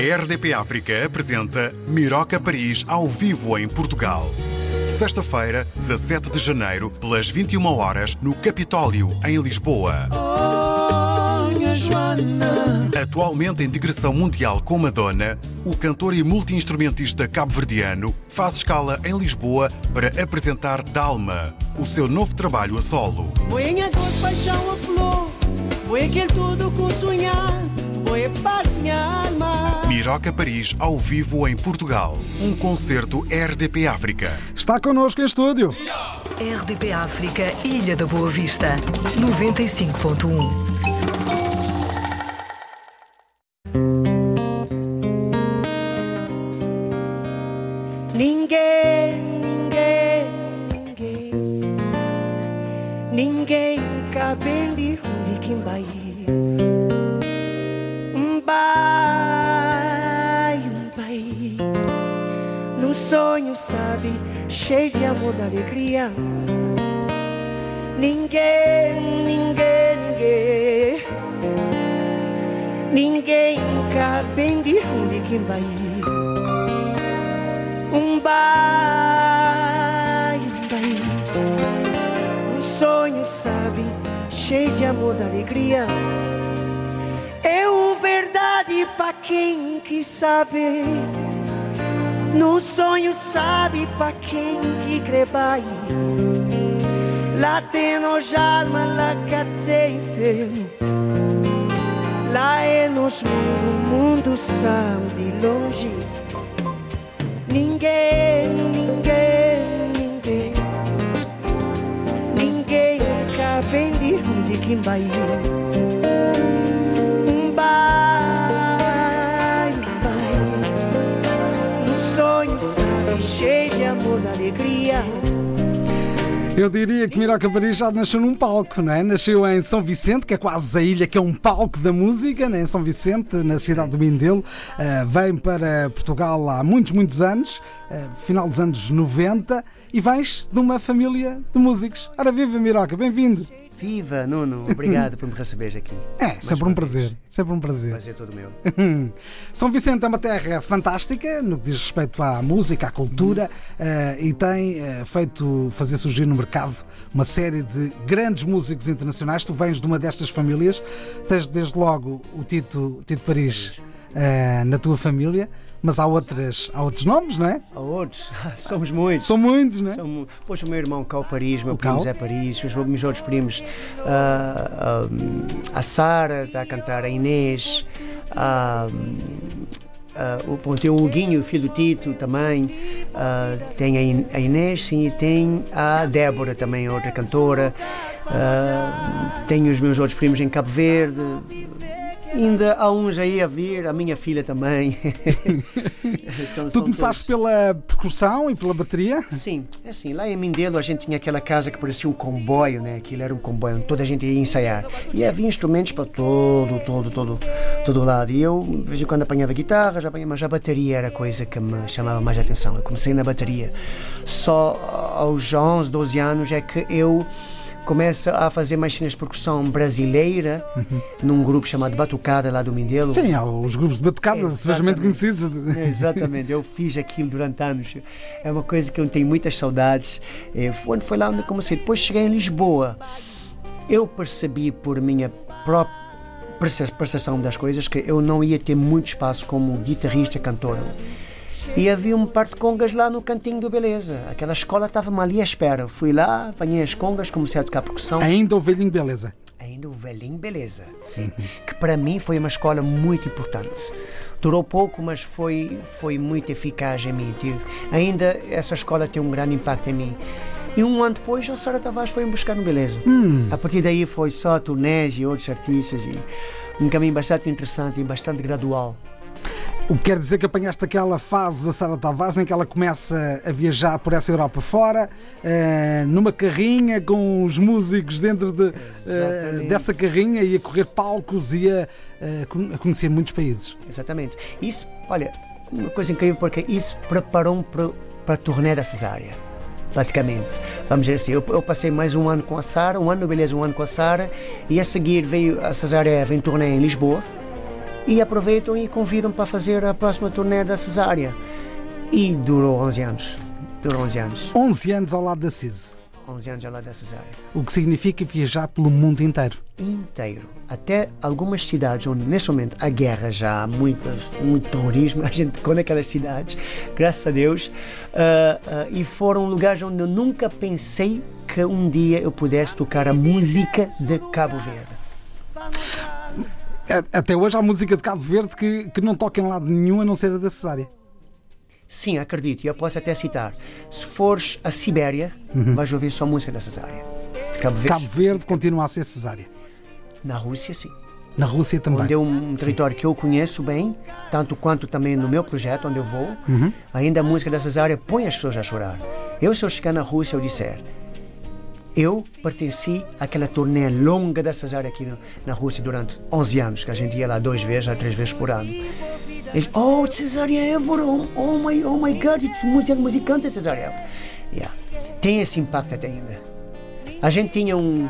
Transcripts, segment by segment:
A RDP África apresenta Miroca Paris ao vivo em Portugal. Sexta-feira, 17 de janeiro, pelas 21 horas, no Capitólio, em Lisboa. Atualmente em digressão mundial com Madonna, o cantor e multi-instrumentista cabo-verdiano faz escala em Lisboa para apresentar Dalma, o seu novo trabalho a solo. Paixão, a flor. Aquele tudo sonhar. A paz, minha alma. Miroca Paris ao vivo em Portugal. Um concerto RDP África. Está connosco em estúdio. RDP África, Ilha da Boa Vista, 95.1. Um bai, um bai. Um sonho, sabe, cheio de amor, da alegria. É o verdade pra quem que sabe. No sonho, sabe, pra quem que crê. Lá tem nos alma, lá cate inferno. Lá é nos o mundo sabe de longe. Ninguém, ninguém, ninguém, ninguém cabe de onde quem vai. Um bai, um bai, um sonho, sabe, cheio de amor, da alegria. Eu diria que Miroca Paris já nasceu num palco, não é? Nasceu em São Vicente, que é quase a ilha que é um palco da música, né? em São Vicente, na cidade do Mindelo. Uh, vem para Portugal há muitos, muitos anos, uh, final dos anos 90, e vens de uma família de músicos. Ora, viva Miroca, bem-vindo! Viva, Nuno, obrigado por me receber aqui. É, Mais sempre um prazer, vez. sempre um prazer. Prazer todo meu. São Vicente é uma terra fantástica no que diz respeito à música, à cultura eh, e tem eh, feito fazer surgir no mercado uma série de grandes músicos internacionais. Tu vens de uma destas famílias, tens desde logo o Tito, Tito Paris eh, na tua família, mas há, outras, há outros nomes, não é? A outros, somos muitos. São muitos, não é? Pois o meu irmão Cal Paris, meu O primo Cal? Zé Paris, os meus outros primos, ah, ah, a Sara está a cantar, a Inês, o, bom, tem o Huguinho, filho do Tito também, ah, tem a In- a Inês, sim, e tem a Débora também, outra cantora, ah, tenho os meus outros primos em Cabo Verde. Ainda há uns aí a vir, a minha filha também. Então, Tu começaste todos- pela percussão e pela bateria? Sim, é assim, lá em Mindelo a gente tinha aquela casa que parecia um comboio, né? Aquilo era um comboio onde toda a gente ia ensaiar. E havia instrumentos para todo, todo, todo, todo lado. E eu, de vez em quando, apanhava guitarra, já apanhava, mas a bateria era a coisa que me chamava mais a atenção. Eu comecei na bateria. Só aos 11, 12 anos é que eu começo a fazer mais cenas de percussão brasileira num grupo chamado Batucada lá do Mindelo. Sim, há os grupos de batucada, Exatamente. conhecidos. Exatamente, eu fiz aquilo durante anos. É uma coisa que eu tenho muitas saudades. Eh, Foi, foi lá onde comecei. Depois cheguei em Lisboa. Eu percebi por minha própria perce- percepção das coisas que eu não ia ter muito espaço como guitarrista, cantor. E havia um par de congas lá no cantinho do Beleza. Aquela escola estava-me ali à espera. Fui lá, apanhei as congas, comecei a tocar percussão. Ainda o velhinho beleza. Ainda o velhinho Beleza, sim. Que para mim foi uma escola muito importante. Durou pouco, mas foi, foi muito eficaz em mim. Tive, ainda essa escola tem um grande impacto em mim. E um ano depois, a Sara Tavares foi me buscar no Beleza. A partir daí foi só turnés e outros artistas. E um caminho bastante interessante e bastante gradual. O que quer dizer que apanhaste aquela fase da Sara Tavares em que ela começa a viajar por essa Europa fora, eh, numa carrinha com os músicos dentro de, Exatamente. dessa carrinha e a correr palcos e a, con- a conhecer muitos países. Exatamente. Isso, olha, uma coisa incrível porque isso preparou-me para, para a turnê da Cesária. Praticamente. Vamos dizer assim, eu, eu passei mais um ano com a Sara, um ano no Beleza, um ano com a Sara, e a seguir veio a Cesária, vem turnê em Lisboa. E aproveitam e convidam para fazer a próxima turnê da Cesária. E durou 11 anos. Durou 11 anos. 11 anos ao lado da CIS. 11 anos ao lado da Cesária. O que significa viajar pelo mundo inteiro. Inteiro. Até algumas cidades onde, nesse momento, a guerra já há muitas, muito terrorismo, a gente com aquelas cidades, graças a Deus, uh, uh, e foram lugares onde eu nunca pensei que um dia eu pudesse tocar a música de Cabo Verde. Até hoje há música de Cabo Verde que, que não toca em lado nenhum a não ser a da Cesária. Sim, acredito. E eu posso até citar. Se fores a Sibéria, uhum. vais ouvir só música da Cesária. Cabo Verde, Cabo Verde continua a ser Cesária. Na Rússia, sim. Na Rússia também. Onde é um território sim. que eu conheço bem, tanto quanto também no meu projeto, onde eu vou. Uhum. Ainda a música da Cesária põe as pessoas a chorar. Eu, se eu chegar na Rússia, eu disser eu pertenci àquela turnê longa da Cesária aqui na Rússia durante 11 anos, que a gente ia lá duas vezes a três vezes por ano. Eles, oh, Cesária Évora, oh my, oh my God, it's música musicante Cesária Évora. Yeah. Tem esse impacto até ainda. A gente tinha um,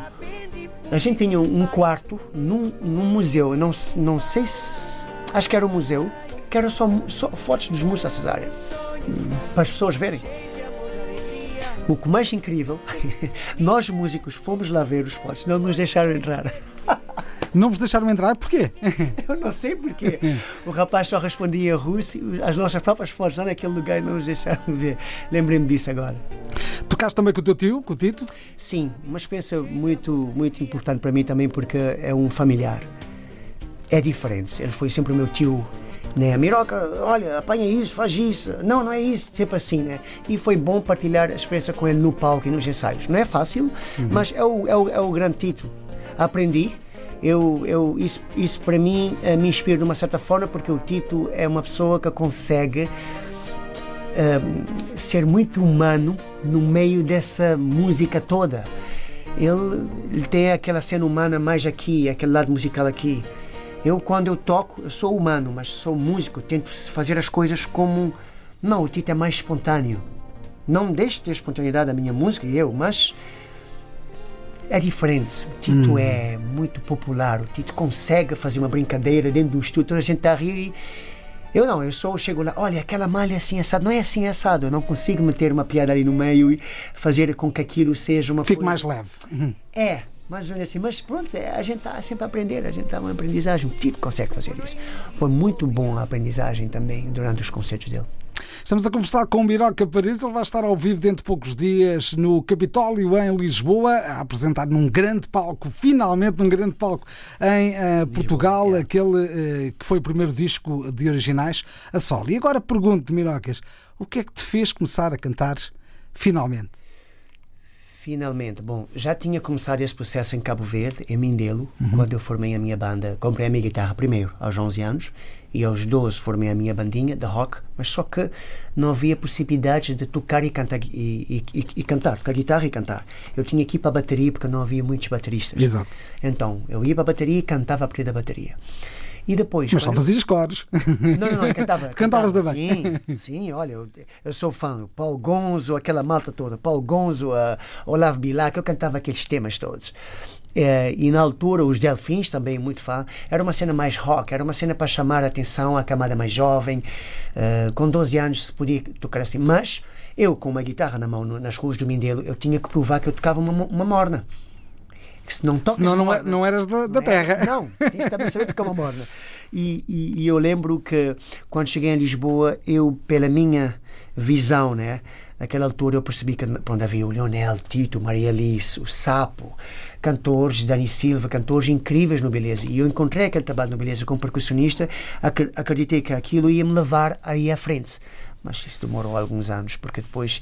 a gente tinha um quarto num, num museu, não, não sei se, acho que era um museu, que era só, só fotos dos músicos da Cesária, para as pessoas verem. O que mais incrível, nós músicos fomos lá ver os fotos, não nos deixaram entrar. Não vos deixaram entrar? Porquê? Eu não sei porquê. O rapaz só respondia russo, as nossas próprias fotos lá naquele lugar não nos deixaram ver. Lembrei-me disso agora. Tocaste também com o teu tio, com o Tito? Sim, uma experiência muito, muito importante para mim também porque é um familiar. É diferente. Ele foi sempre o meu tio né? Miroca, olha, apanha isso, faz isso. Não, não é isso, sempre assim, né? E foi bom partilhar a experiência com ele no palco e nos ensaios. Não é fácil, uhum. mas é o, é, o, é o grande título. Aprendi. Eu, eu, isso, isso para mim uh, me inspira de uma certa forma, porque o Tito é uma pessoa que consegue uh, ser muito humano no meio dessa música toda. Ele, ele tem aquela cena humana mais aqui, aquele lado musical aqui. Eu, quando eu toco, eu sou humano, mas sou músico, tento fazer as coisas como. Não, o Tito é mais espontâneo. Não deixo de ter espontaneidade da minha música e eu, mas é diferente. O Tito hum. é muito popular. O Tito consegue fazer uma brincadeira dentro do estúdio, toda a gente está a rir e eu não, eu só chego lá, olha, aquela malha é assim assado, não é assim assado, eu não consigo meter uma piada ali no meio e fazer com que aquilo seja uma Fique mais leve. Uhum. É, mais ou menos assim. Mas pronto, é, a gente está sempre a aprender, a gente está uma aprendizagem. O tipo consegue fazer isso. Foi muito bom a aprendizagem também durante os concertos dele. Estamos a conversar com o Miroca Paris. Ele vai estar ao vivo dentro de poucos dias no Capitólio, em Lisboa, a apresentar num grande palco, finalmente num grande palco em uh, Portugal, Lisboa, aquele uh, que foi o primeiro disco de originais a solo. E agora pergunto, Mirocas, o que é que te fez começar a cantar finalmente? Finalmente, bom, já tinha começado esse processo em Cabo Verde, em Mindelo, uhum. quando eu formei a minha banda. Comprei a minha guitarra primeiro, aos 11 anos, e aos 12 formei a minha bandinha de rock, mas só que não havia possibilidade de tocar e cantar, e, e, e cantar, tocar guitarra e cantar. Eu tinha que ir para a bateria porque não havia muitos bateristas. Exato. Então, eu ia para a bateria e cantava a partir da bateria. E depois. Mas só fazias cores. Não, não, não, cantava. Cantavas também. Sim, sim, olha, eu, eu sou fã. Paulo Gonzo, aquela malta toda. Paulo Gonzo, uh, Olavo Bilac, eu cantava aqueles temas todos. É, e na altura, os Delfins, também muito fã, era uma cena mais rock, era uma cena para chamar a atenção à camada mais jovem. Uh, com 12 anos se podia tocar assim. Mas eu, com uma guitarra na mão nas ruas do Mindelo, eu tinha que provar que eu tocava uma, uma morna que se não tocas Senão não, é, não eras da, da terra. não, tens também saber tocar uma morna. E, e, e, eu lembro que quando cheguei em Lisboa, eu, pela minha visão, né? Naquela altura eu percebi que onde havia o Leonel, Tito, Maria Alice, o Sapo, cantores, Dani Silva, cantores incríveis no Beleza. E eu encontrei aquele trabalho no Beleza como percussionista, acreditei que aquilo ia me levar aí à frente. Mas isso demorou alguns anos, porque depois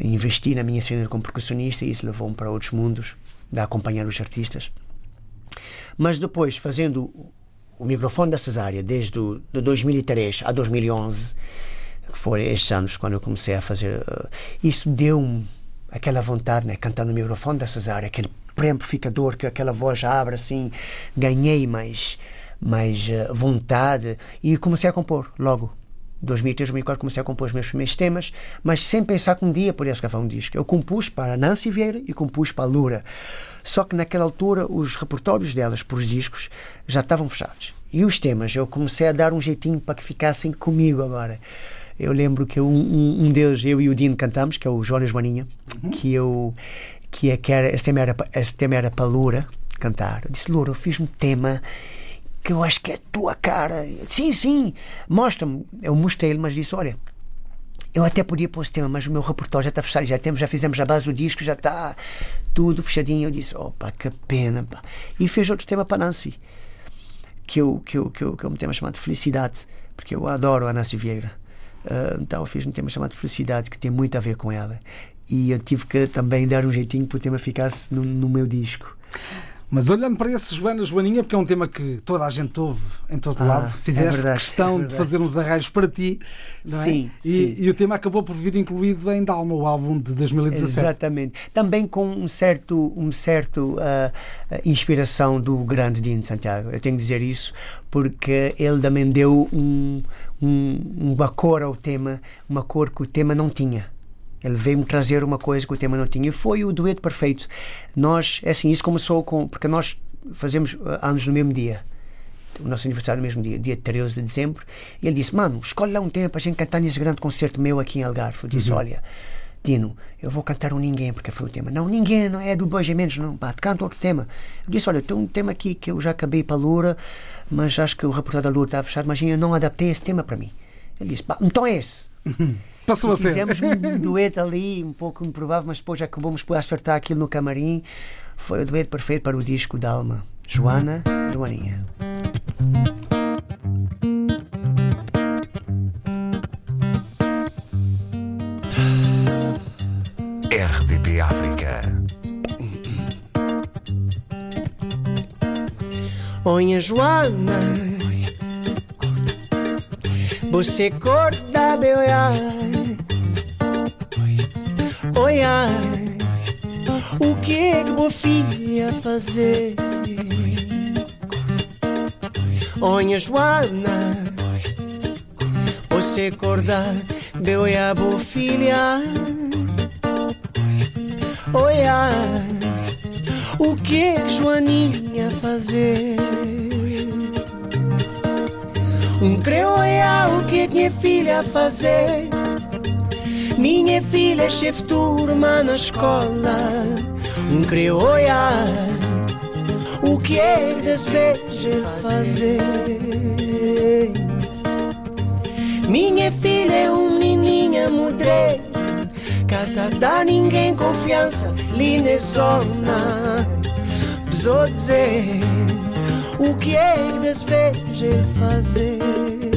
investi na minha cena como percussionista e isso levou-me para outros mundos de acompanhar os artistas. Mas depois, fazendo o microfone da cesárea desde o, de 2003 a 2011, que foram estes anos quando eu comecei a fazer, uh, isso deu-me aquela vontade, né, cantar no microfone da cesárea, aquele preamplificador que aquela voz abre assim, ganhei mais, mais uh, vontade e comecei a compor logo. 2003, 2004 comecei a compor os meus primeiros temas, mas sem pensar que um dia poderia gravar um disco. Eu compus para a Nancy Vieira e compus para a Lura. Só que naquela altura os repertórios delas por os discos já estavam fechados. E os temas eu comecei a dar um jeitinho para que ficassem comigo agora. Eu lembro que um, um deles, eu e o Dino cantamos, que é o Jonas Joaninha, uhum. que eu que, é, que era, esse tema era, esse tema era para Lura cantar. Eu disse, Lura, eu fiz um tema que eu acho que é a tua cara. Sim, sim, mostra-me. Eu mostrei-lhe, mas disse: Olha, eu até podia pôr esse tema, mas o meu repertório já está fechado, já, temos, já fizemos a base do disco, já está tudo fechadinho. Eu disse: Opa, que pena. Pá. E fez outro tema para Nancy, que, eu, que, eu, que, eu, que é um tema chamado Felicidade, porque eu adoro a Nancy Vieira. Uh, então fiz um tema chamado Felicidade, que tem muito a ver com ela. E eu tive que também dar um jeitinho para o tema ficasse no, no meu disco. Mas olhando para esse Joana Joaninha, porque é um tema que toda a gente ouve em todo ah, lado, é fizeste é verdade, questão é de fazer uns arranjos para ti, não é? sim, e, sim. e o tema acabou por vir incluído em Dalma, o álbum de 2017. Exatamente. Também com um certo, um certo uh, inspiração do grande Dino de Santiago. Eu tenho que dizer isso porque ele também deu um, um, uma cor ao tema, uma cor que o tema não tinha. Ele veio-me trazer uma coisa que o tema não tinha. E foi o dueto perfeito. Nós, é assim, isso começou com. Porque nós fazemos uh, anos no mesmo dia. O nosso aniversário no mesmo dia, dia 13 de dezembro. E ele disse: Mano, escolhe lá um tempo para a gente cantar nesse grande concerto meu aqui em Algarve. Eu disse: uhum. Olha. Dino, eu vou cantar um Ninguém, porque foi o tema. Não, Ninguém, não é do Bois Menos, não. Pá, canta outro tema. Eu disse: Olha, tem um tema aqui que eu já acabei para a Loura, mas acho que o repertório da Loura está fechado, mas eu não adaptei esse tema para mim. Ele disse: Então é esse. Passou a ser. Fizemos um dueto ali, um pouco improvável, mas depois acabamos por acertar aquilo no camarim. Foi o dueto perfeito para o disco da Alma. Joana, Joaninha. RDP África. Onha Joana, você corta meu olhar Oi, ai, o que é que vou filha fazer? Olha, Joana, você acordar, deu a boa filha. Oi, ai, o que é que Joaninha fazer? Um creu, o que é que minha filha fazer? Minha filha é chefe turma na escola, um crioia. O que é deseja fazer? Minha filha é uma menininha modelo, cata dá ninguém confiança, linda zona. Precisou dizer o que é deseja fazer?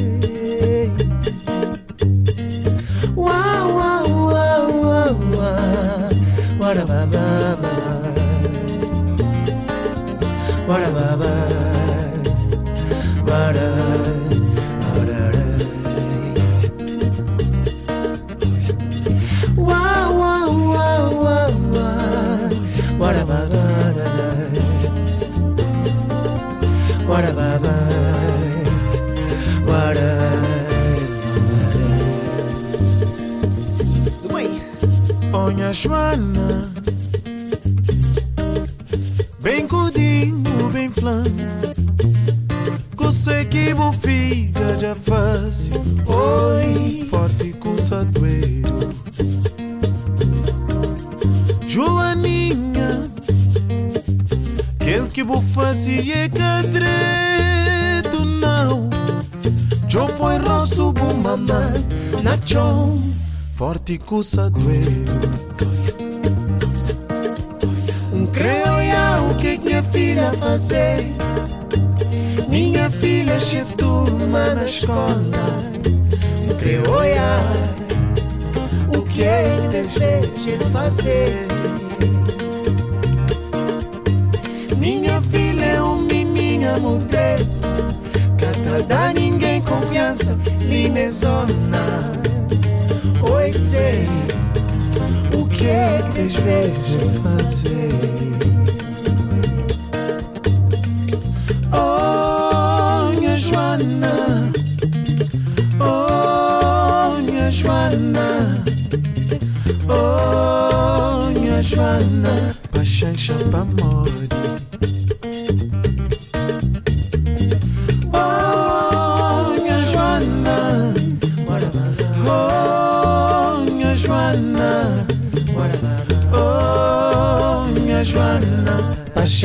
Joana Forte com sadoeiro filha fazer. Minha filha é chefe turma na escola. Creio olhar o que é que deseja fazer. Minha filha é uma menina modelo. Cata dá ninguém confiança, linda o que eles vejam fazer. Oh, minha Joana, oh, minha Joana, oh, minha Joana, paixão chapa amor.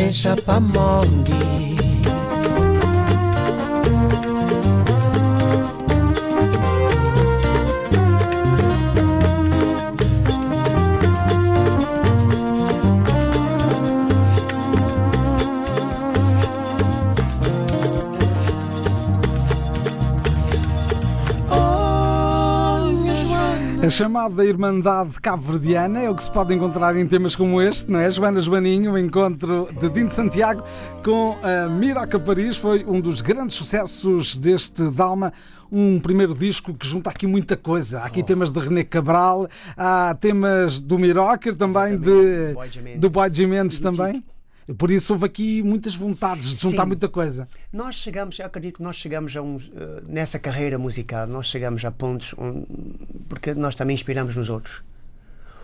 Pachancha pra morte. Chamada Irmandade Cabo-Verdiana é o que se pode encontrar em temas como este, não é? Joana Joaninho, o encontro de Dino Santiago com a Miraca Paris foi um dos grandes sucessos deste Dalma. Um primeiro disco que junta aqui muita coisa. Há aqui temas de René Cabral, há temas do Mirocker também, de, Boy Jimenez. do Boy do também. Por isso houve aqui muitas vontades de juntar Sim. muita coisa. Nós chegamos, eu acredito que nós chegamos a um, eh, nessa carreira musical, nós chegamos a pontos onde, porque nós também inspiramos nos outros.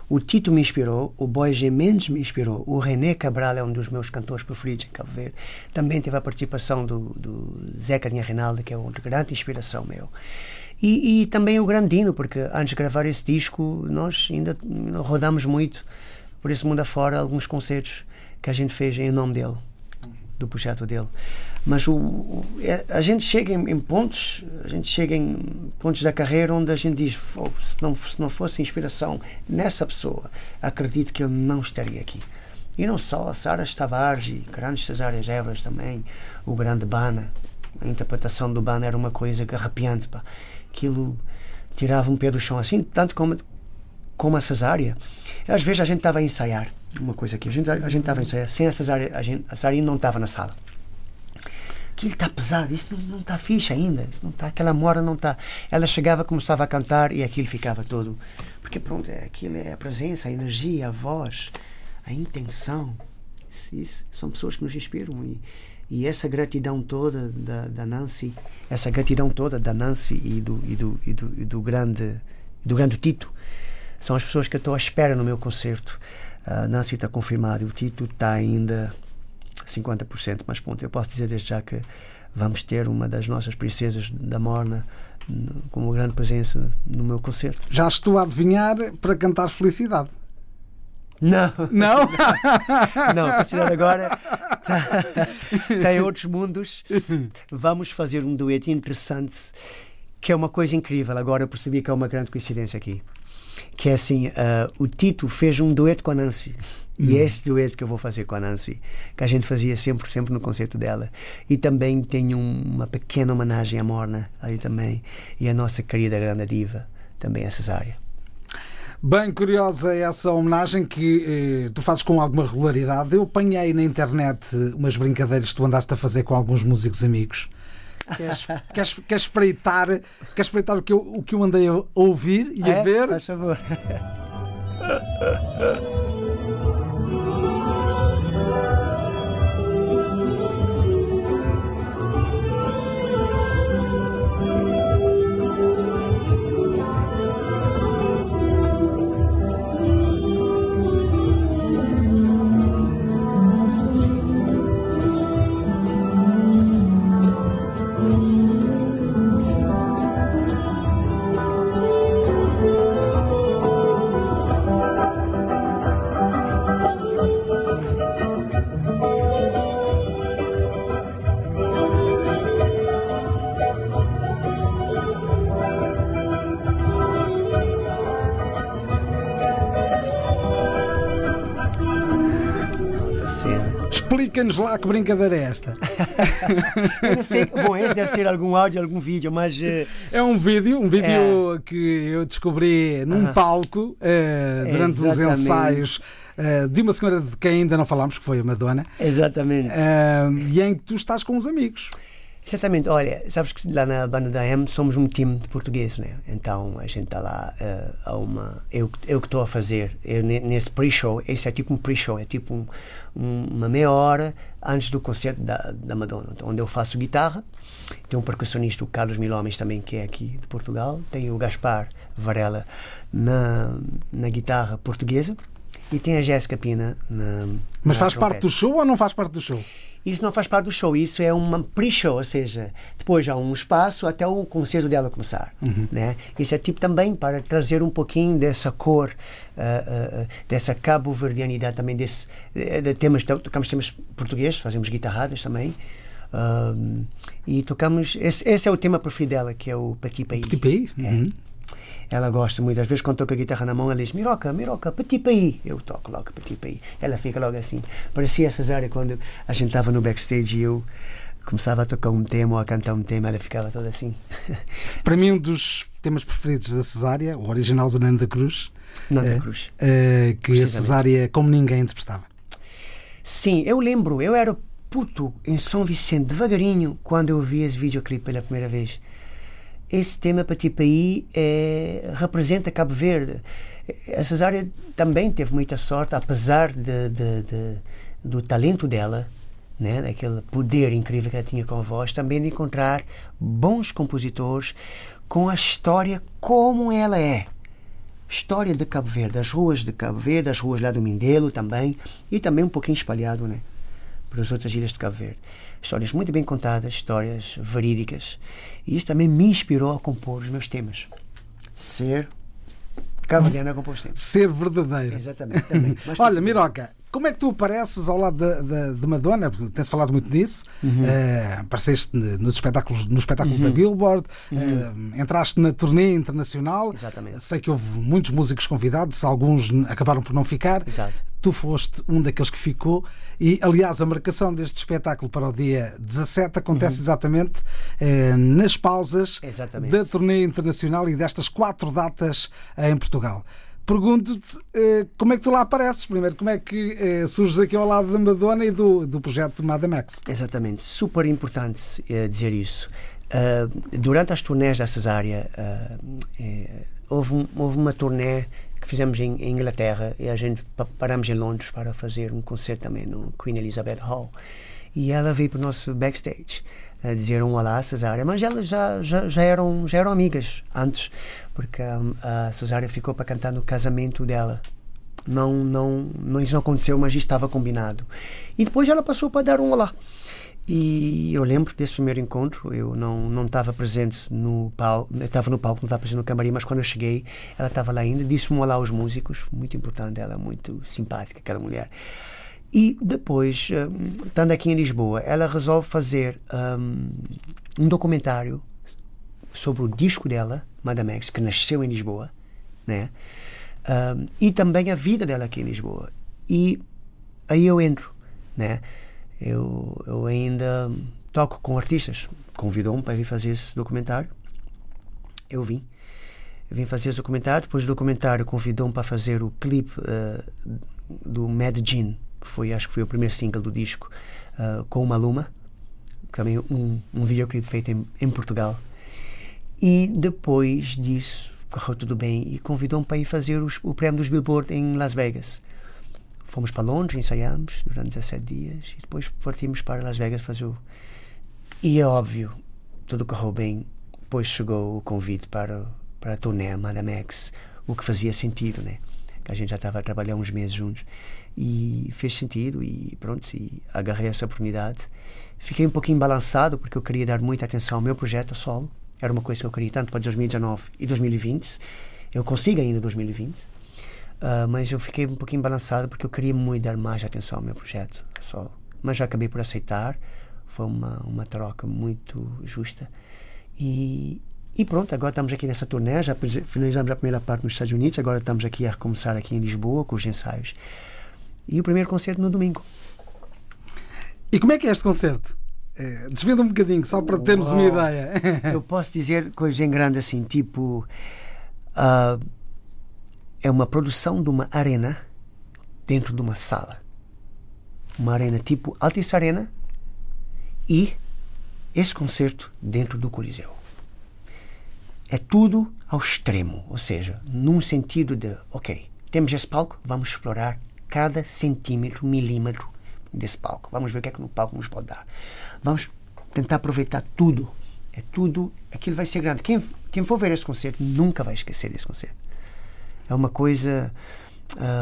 O Tito me inspirou, o Boy G. Mendes me inspirou, o René Cabral é um dos meus cantores preferidos em Cabo Verde. Também teve a participação do, do Zé Carinha Reinaldo, que é outra grande inspiração meu. E, e também o Grandino, porque antes de gravar esse disco, nós ainda rodamos muito por esse mundo afora, alguns concertos que a gente fez em nome dele do projeto dele. Mas o, o- é- a gente chega em, em pontos, a gente chega em pontos da carreira onde a gente diz, "Fô, se não, se não fosse inspiração nessa pessoa, acredito que eu não estaria aqui. E não só, a Sara Tavares e grandes Cesárias Evras também, o grande Bana. A interpretação do Bana era uma coisa arrepiante, pá. Aquilo tirava um pé do chão assim, tanto como, como a cesárea. Às vezes a gente estava a ensaiar, uma coisa aqui, a gente a estava ensaiar, sem a cesárea, a, gente, a cesárea não estava na sala. Aquilo está pesado, isto não está fixe ainda, isto não está, aquela mora não está. Ela chegava, começava a cantar e aquilo ficava todo. Porque pronto, é, aquilo é a presença, a energia, a voz, a intenção. Isso, isso são pessoas que nos inspiram e, e essa gratidão toda da, da Nancy, essa gratidão toda da Nancy e do, e do, e do, e do grande do grande Tito, são as pessoas que eu estou à espera no meu concerto. A Nancy está confirmada e o Tito está ainda 50%, mas pronto, eu posso dizer desde já que vamos ter uma das nossas princesas da Morna com uma grande presença no meu concerto. Já estou a adivinhar para cantar Felicidade. Não, Não? não, considero agora tá, tem outros mundos. Vamos fazer um dueto interessante que é uma coisa incrível. Agora eu percebi que é uma grande coincidência aqui. Que é assim, ah, o Tito fez um dueto com a Nancy. E é esse dueto que eu vou fazer com a Nancy, que a gente fazia sempre, sempre no concerto dela. E também tem um- uma pequena homenagem à Morna ali também. E a nossa querida grande diva, também a Cesária. Bem curiosa essa homenagem que eh, tu fazes com alguma regularidade. Eu apanhei na internet umas brincadeiras que tu andaste a fazer com alguns músicos amigos. Queres, queres, queres espreitar, queres espreitar o, que eu, o que eu andei a ouvir e a É? ver? Faz favor. Explica-nos lá que brincadeira é esta. Eu não sei, bom, esse deve ser algum áudio, algum vídeo, mas eh, É um vídeo, um vídeo que eu descobri num Ah. palco eh, durante uns Exatamente. ensaios eh, de uma senhora de quem ainda não falámos, que foi a Madonna, exatamente. e em que tu estás com os amigos. Exatamente, olha, sabes que lá na banda da M somos um time de português, né? Então a gente está lá eh, a uma. Eu, eu que estou a fazer, eu, ne- nesse pre-show, esse é tipo um pre-show, é tipo um, um- uma meia hora antes do concerto da, da Madonna, então, onde eu faço guitarra. Tem um percussionista, o Carlos Milhomens, também, que é aqui de Portugal. Tem o Gaspar Varela na, na guitarra portuguesa. E tem a Jéssica Pina na. Mas na faz parte trompete. do show ou não faz parte do show? Isso não faz parte do show, isso é uma pre-show, ou seja, depois há um espaço até o concerto dela começar. Né? Isso é tipo também para trazer um pouquinho dessa cor, ah, ah, dessa cabo-verdianidade também, desse, de temas, tocamos temas portugueses, fazemos guitarradas também. ah, e tocamos. Esse, esse é o tema preferido dela, que é o Petit Pays. Petit Pays? É. Uhum. Ela gosta muito, às vezes quando toca a guitarra na mão, ela diz Miroca, Miroca, Petit Pays. Eu toco logo Petit Pays. Ela fica logo assim. Parecia a Cesária quando a gente estava no backstage e eu começava a tocar um tema ou a cantar um tema, ela ficava toda assim. Para mim, um dos temas preferidos da Cesária, o original do Nando da Cruz, Nanda eh, Cruz. eh, que a. Cesária, como ninguém, interpretava. Sim, eu lembro, eu era puto em São Vicente, devagarinho, quando eu vi esse videoclipe pela primeira vez. Esse tema Petit Pays é, representa Cabo Verde. A Cesária também teve muita sorte, apesar de, de- de- do talento dela, né, daquele poder incrível que ela tinha com a voz, também de encontrar bons compositores com a história como ela é história de Cabo Verde, as ruas de Cabo Verde, as ruas lá do Mindelo também, e também um pouquinho espalhado, né? Pelas outras ilhas de Cabo Verde. Histórias muito bem contadas, histórias verídicas. E isso também me inspirou a compor os meus temas. Ser cabo-verdiano a compor os temas. Ser verdadeiro. Exatamente, Olha. Miroca, como é que tu apareces ao lado da- da- de Madonna? Tem-se falado muito disso. Uhum. Eh, apareceste nos espetáculos, no espetáculo da Billboard, eh, entraste na turnê internacional. Uhum. Exatamente. Sei que houve muitos músicos convidados, alguns acabaram por não ficar. Exato. Tu foste um daqueles que ficou. E, aliás, a marcação deste espetáculo para o dia 17 acontece exatamente eh, nas pausas Uhum. Exatamente. da turnê internacional e destas quatro datas em Portugal. Pergunto-te eh, como é que tu lá apareces primeiro, como é que eh, surges aqui ao lado da Madonna e do, do projeto Madame X? Exatamente, super importante eh, dizer isso. Durante as turnés da Cesária, houve, um- houve uma turnê que fizemos em, em Inglaterra e a gente pa- paramos em Londres para fazer um concerto também no Queen Elizabeth Hall. E ela veio para o nosso backstage a dizer um olá à Cesária, mas elas já, já, já, eram, já eram amigas antes, porque ah, a Cesária ficou para cantar no casamento dela não, não, não, isso não aconteceu, mas estava combinado. E depois ela passou para dar um olá. E eu lembro desse primeiro encontro, eu não não estava presente no palco, estava no palco, não estava presente no camarim, mas quando eu cheguei, ela estava lá ainda, disse um olá aos músicos, muito importante, ela é muito simpática, aquela mulher. E depois, hum, estando aqui em Lisboa, ela resolve fazer hum, um documentário sobre o disco dela, Madame X, que nasceu em Lisboa, né? Um, e também a vida dela aqui em Lisboa. E aí eu entro, né? Eu, eu ainda toco com artistas. Convidou-me para vir fazer esse documentário. Eu vim. Eu vim fazer esse documentário. Depois do documentário, convidou-me para fazer o clipe eh, do Mad que foi, acho que foi o primeiro single do disco, eh, com uma Luma. Também um, um videoclipe feito em, em Portugal. E depois disso, correu tudo bem e convidou-me para ir fazer os- o prémio dos Billboard em Las Vegas. Fomos para Londres, ensaiámos durante 17 dias e depois partimos para Las Vegas fazer o. E é óbvio, tudo correu bem. Depois chegou o convite para, para a turnê Madame X, o que fazia sentido, né? Que a gente já estava a trabalhar uns meses juntos e fez sentido e pronto, e agarrei essa oportunidade. Fiquei um pouquinho balançado porque eu queria dar muita atenção ao meu projeto a solo. Era uma coisa que eu queria tanto para 2019 e 2020. Eu consigo ainda 2020. Ah, mas eu fiquei um pouquinho balançado porque eu queria muito dar mais atenção ao meu projeto a solo. Mas já acabei por aceitar. Foi uma, uma troca muito justa. E, e pronto, agora estamos aqui nessa turnê. Já finalizamos a primeira parte nos Estados Unidos. Agora estamos aqui a recomeçar aqui em Lisboa com os ensaios. E o primeiro concerto no domingo. E como é que é este concerto? Eh, Desvenda um bocadinho, só para termos uma ideia. Eu posso dizer coisas em grande assim, tipo. ah, é uma produção de uma arena dentro de uma sala. Uma arena tipo Altice Arena e esse concerto dentro do Coliseu. É tudo ao extremo, ou seja, num sentido de, ok, temos esse palco, vamos explorar cada centímetro, milímetro desse palco. Vamos ver o que é que no palco nos pode dar. Vamos tentar aproveitar tudo. É tudo, aquilo vai ser grande. Quem, quem for ver esse concerto nunca vai esquecer desse concerto. É uma coisa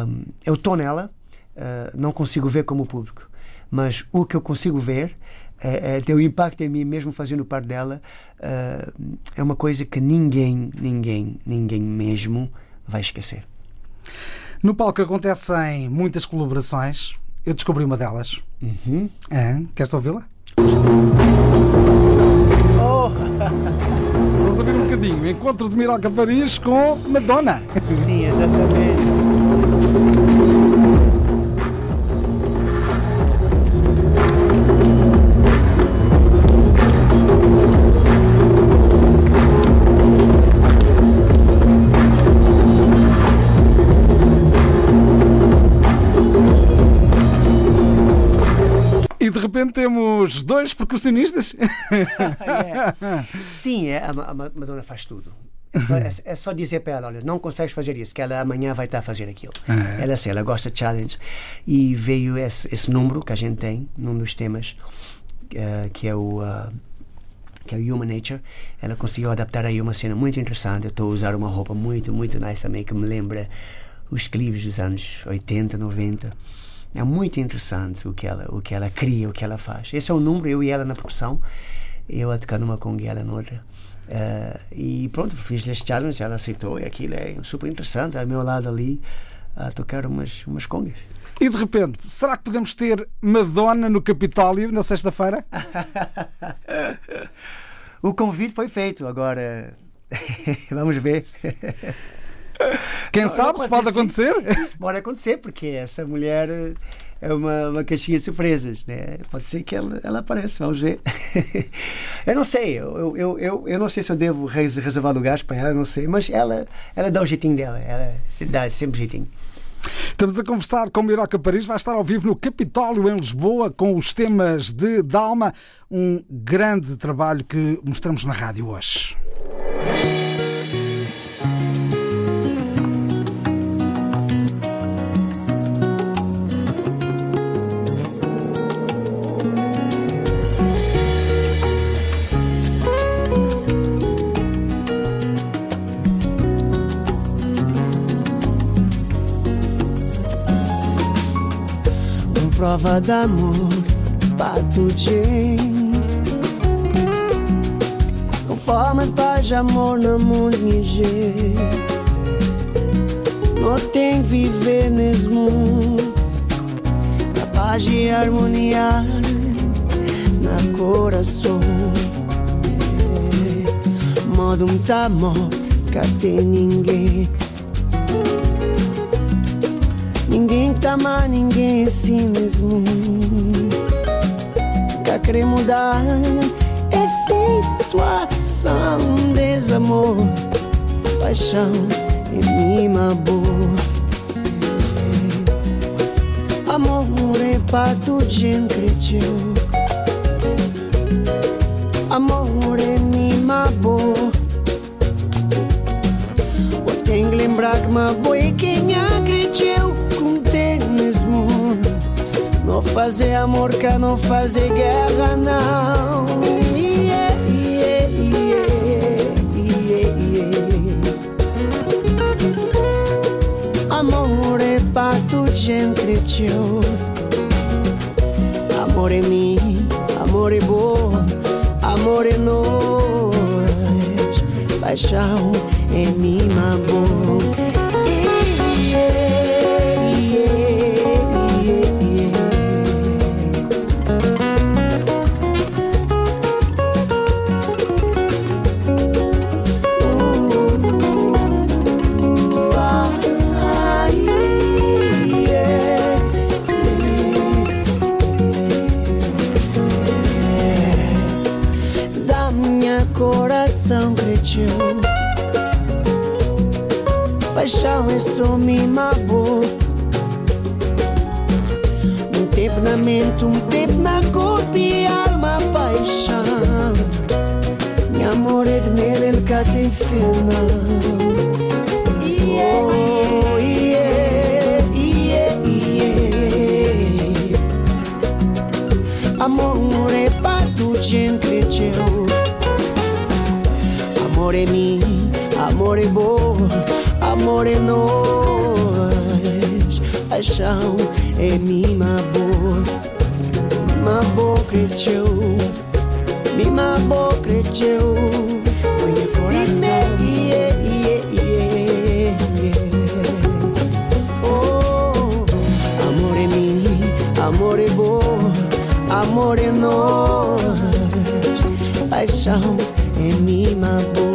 um, eu estou nela, uh, não consigo ver como público, mas o que eu consigo ver é, é, tem o impacto em mim mesmo fazendo parte dela uh, é uma coisa que ninguém, ninguém, ninguém mesmo vai esquecer. No palco acontecem muitas colaborações. Eu descobri uma delas. Uhum. Ah, queres ouvi-la? Oh. Vamos ouvir um bocadinho. Encontro de Miroca Paris com Madonna. Sim, exatamente. Repente temos dois percussionistas. É. Sim, é, a, a Madonna faz tudo. É só, é, é só dizer para ela, olha, não consegues fazer isso, que ela amanhã vai estar a fazer aquilo. Ela assim, ela gosta de challenge. E veio esse, esse número que a gente tem num dos temas, eh, que é o uh, que é o Human Nature. Ela conseguiu adaptar aí uma cena muito interessante. Eu estou a usar uma roupa muito, muito nice também, que me lembra os clipes dos anos 80, 90. É muito interessante o que ela, o que ela cria, o que ela faz. Esse é o número, eu e ela na produção, eu a tocar numa conga e ela noutra. Uh, e pronto, fiz este challenge, ela aceitou e aquilo é super interessante, ao meu lado ali, a tocar umas, umas congas. E de repente, será que podemos ter Madonna no Capitólio na sexta-feira? o convite foi feito, agora vamos ver. Quem sabe se pode acontecer? Isso pode acontecer, porque essa mulher é uma, uma caixinha de surpresas. Né? Pode ser que ela, ela apareça, vamos ver. eu não sei, eu, eu, eu, eu não sei se eu devo reservar lugares para ela, não sei, mas ela, ela dá o jeitinho dela, ela dá sempre jeitinho. Estamos a conversar com Miroca Paris, vai estar ao vivo no Capitólio em Lisboa com os temas de Dalma, um grande trabalho que mostramos na rádio hoje. Prova d'amor patugem Com forma de paz de amor no mundo niger Não tem viver nesse mundo Na paz e harmonia Na coração. Modo muito amor Que tem ninguém. Ninguém mais ninguém assim mesmo. Que querer mudar essa situação Desamor, paixão e mima boa Amor é para gente cresceu Amor é mima boa Tem que lembrar que uma boa fazer amor, que não fazer guerra, não. Yeah, yeah, yeah, amor é pato entre teu. Amor é mim, amor é bom, amor é nós. Paixão é mima bom. Paixão é só me mabo. Um tempo na mente, um tempo na corpo e alma paixão. Meu amor é de nele, ele cá tem final Oh, yeah, yeah, yeah. Amor é para paixão é minha boa. Minha boa cresceu, minha boa cresceu. Meu coração. Oh, amor é mim, amor é amor é. Paixão é minha boa.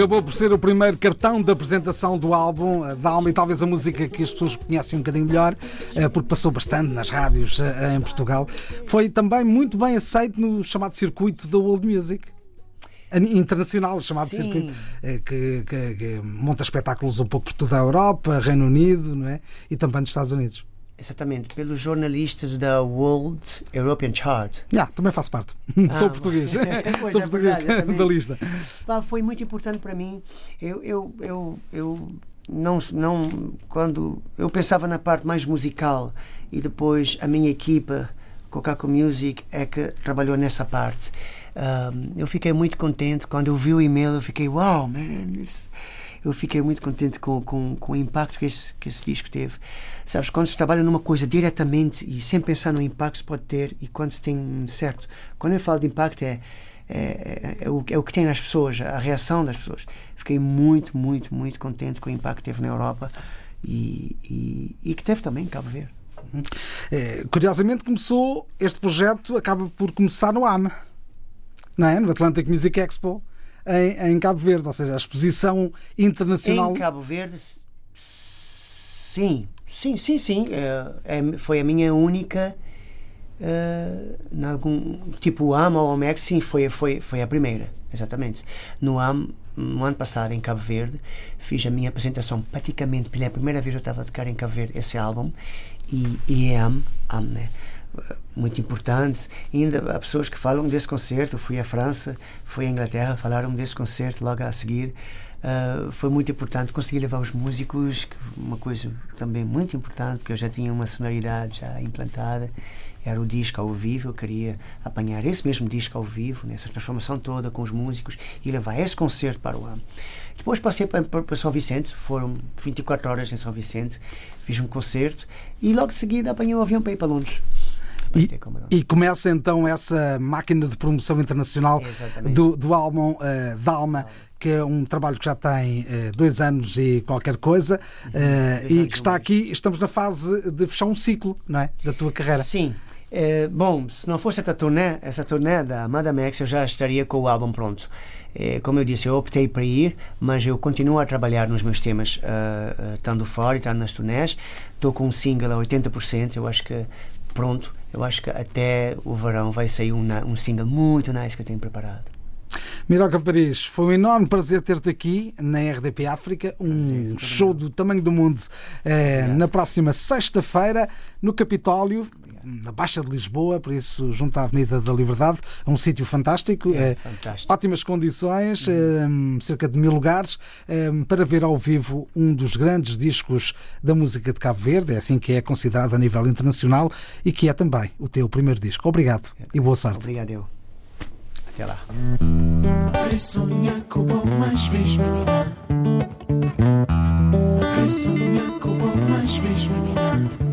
Acabou por ser o primeiro cartão de apresentação do álbum eh, da Alma e talvez a música que as pessoas conhecem um bocadinho melhor, eh, porque passou bastante nas rádios eh, em Portugal. Foi também muito bem aceito no chamado circuito da World Music. Internacional, chamado Sim. circuito, que, que- que monta espetáculos um pouco por toda a Europa, Reino Unido não é? e também nos Estados Unidos. Exatamente, pelos jornalistas da World European Chart. Já, também faço parte. Sou português. Pois, Sou é português verdade, da lista. Pá, foi muito importante para mim. Eu, eu, eu, eu não, não quando eu pensava na parte mais musical e depois a minha equipa Cocaco Music é que trabalhou nessa parte. Ahm, eu fiquei muito contente quando eu vi o e-mail. Eu fiquei, wow, man, this- eu fiquei muito contente com, com, com o impacto que esse, que esse disco teve. Sabes, quando se trabalha numa coisa diretamente e sem pensar no impacto que pode ter e quando se tem certo. Quando eu falo de impacto é, é, é, é o, é o que tem nas pessoas, a reação das pessoas. Fiquei muito, muito, muito contente com o impacto que teve na Europa e, e, e que teve também em Cabo Verde. Eh, curiosamente começou este projeto acaba por começar no AMA não é? no Atlantic Music Expo em, em Cabo Verde ou seja a exposição internacional Em Cabo Verde, sim, sim, sim, sim. É, é- foi a minha única. eh, em algum, tipo AM ou o Mex, sim, foi, foi, foi a primeira, exatamente. No AM, no ano passado, em Cabo Verde, fiz a minha apresentação praticamente pela primeira vez eu estava a tocar em Cabo Verde esse álbum e, e é AM, AM, né? Muito importante. E ainda há pessoas que falam desse concerto. Fui à França, fui à Inglaterra, falaram desse concerto logo a seguir. Ah, foi muito importante. Consegui levar os músicos, uma coisa também muito importante, porque eu já tinha uma sonoridade já implantada. Era o disco ao vivo, eu queria apanhar esse mesmo disco ao vivo, nessa transformação toda com os músicos e levar esse concerto para o ano. Depois passei para, para, São Vicente, foram 24 horas em São Vicente, fiz um concerto e logo de seguida apanhei o avião para ir para Londres. E, como não. e começa então essa máquina de promoção internacional Exatamente. do, do álbum eh, Dalma, que é um trabalho que já tem eh, dois anos e qualquer coisa, Dois e que está aqui, estamos na fase de fechar um ciclo, não é? Da tua carreira. Sim. Eh, bom, se não fosse essa turnê, essa turnê da Amanda Max, eu já estaria com o álbum pronto. Eh, como eu disse, eu optei para ir, mas eu continuo a trabalhar nos meus temas, ah, estando fora e estando nas turnés. Estou com um single a 80%, eu acho que pronto. Eu acho que até o verão vai sair um, um single muito nice que eu tenho preparado. Miroca Paris, foi um enorme prazer ter-te aqui na RDP África, um show do tamanho do mundo eh, na próxima sexta-feira no Capitólio, na Baixa de Lisboa, por isso junto à Avenida da Liberdade, é um sítio fantástico, É, eh, fantástico. ótimas condições, eh, cerca de mil lugares, para ver ao vivo um dos grandes discos da música de Cabo Verde, é assim que é considerado a nível internacional e que é também o teu primeiro disco. Obrigado e boa sorte. Obrigado eu. Até lá. Querer sonhar com bom mais vez, menina.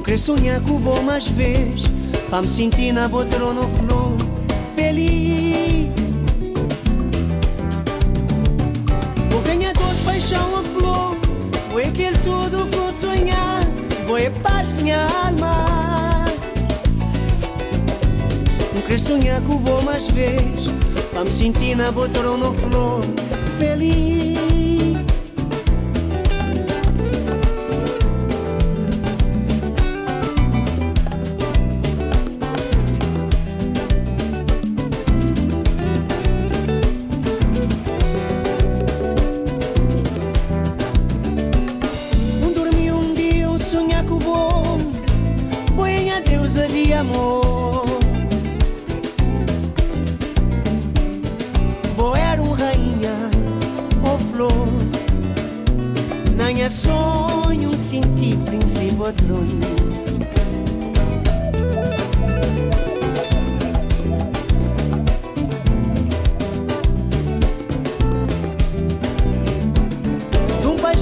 Um sonhar com bom mais vez na botrona flor Feliz. Vou ganhar dor, paixão a flor. Vou aquele tudo com sonhar. Vou é paz minha alma. Sonhar com bom mais vez na botrona flor Feliz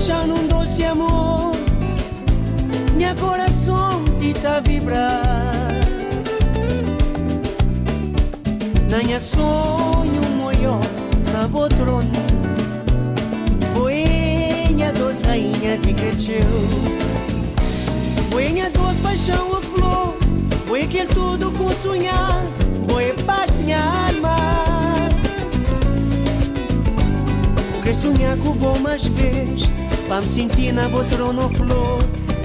de paixão, num doce amor. Minha coração te tá vibrar. Na minha sonho moio na botrona. Boenha dos rainha de cresceu. Boenha dos paixão a flor. Boe que tudo com sonhar. Boe paz minha alma. Quer sonhar com bom mais vez Pra me sentir na botrona flor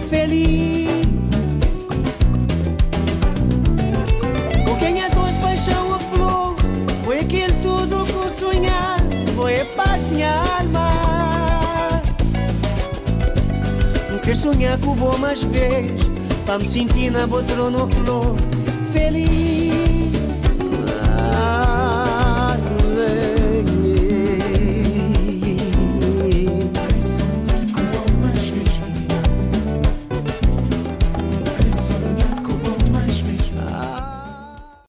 Feliz Com quem é dois paixão a flor Foi aquele tudo com sonhar Foi a paz minha alma. Não quer sonhar com o bom mais vez Pra me sentir na botrona flor Feliz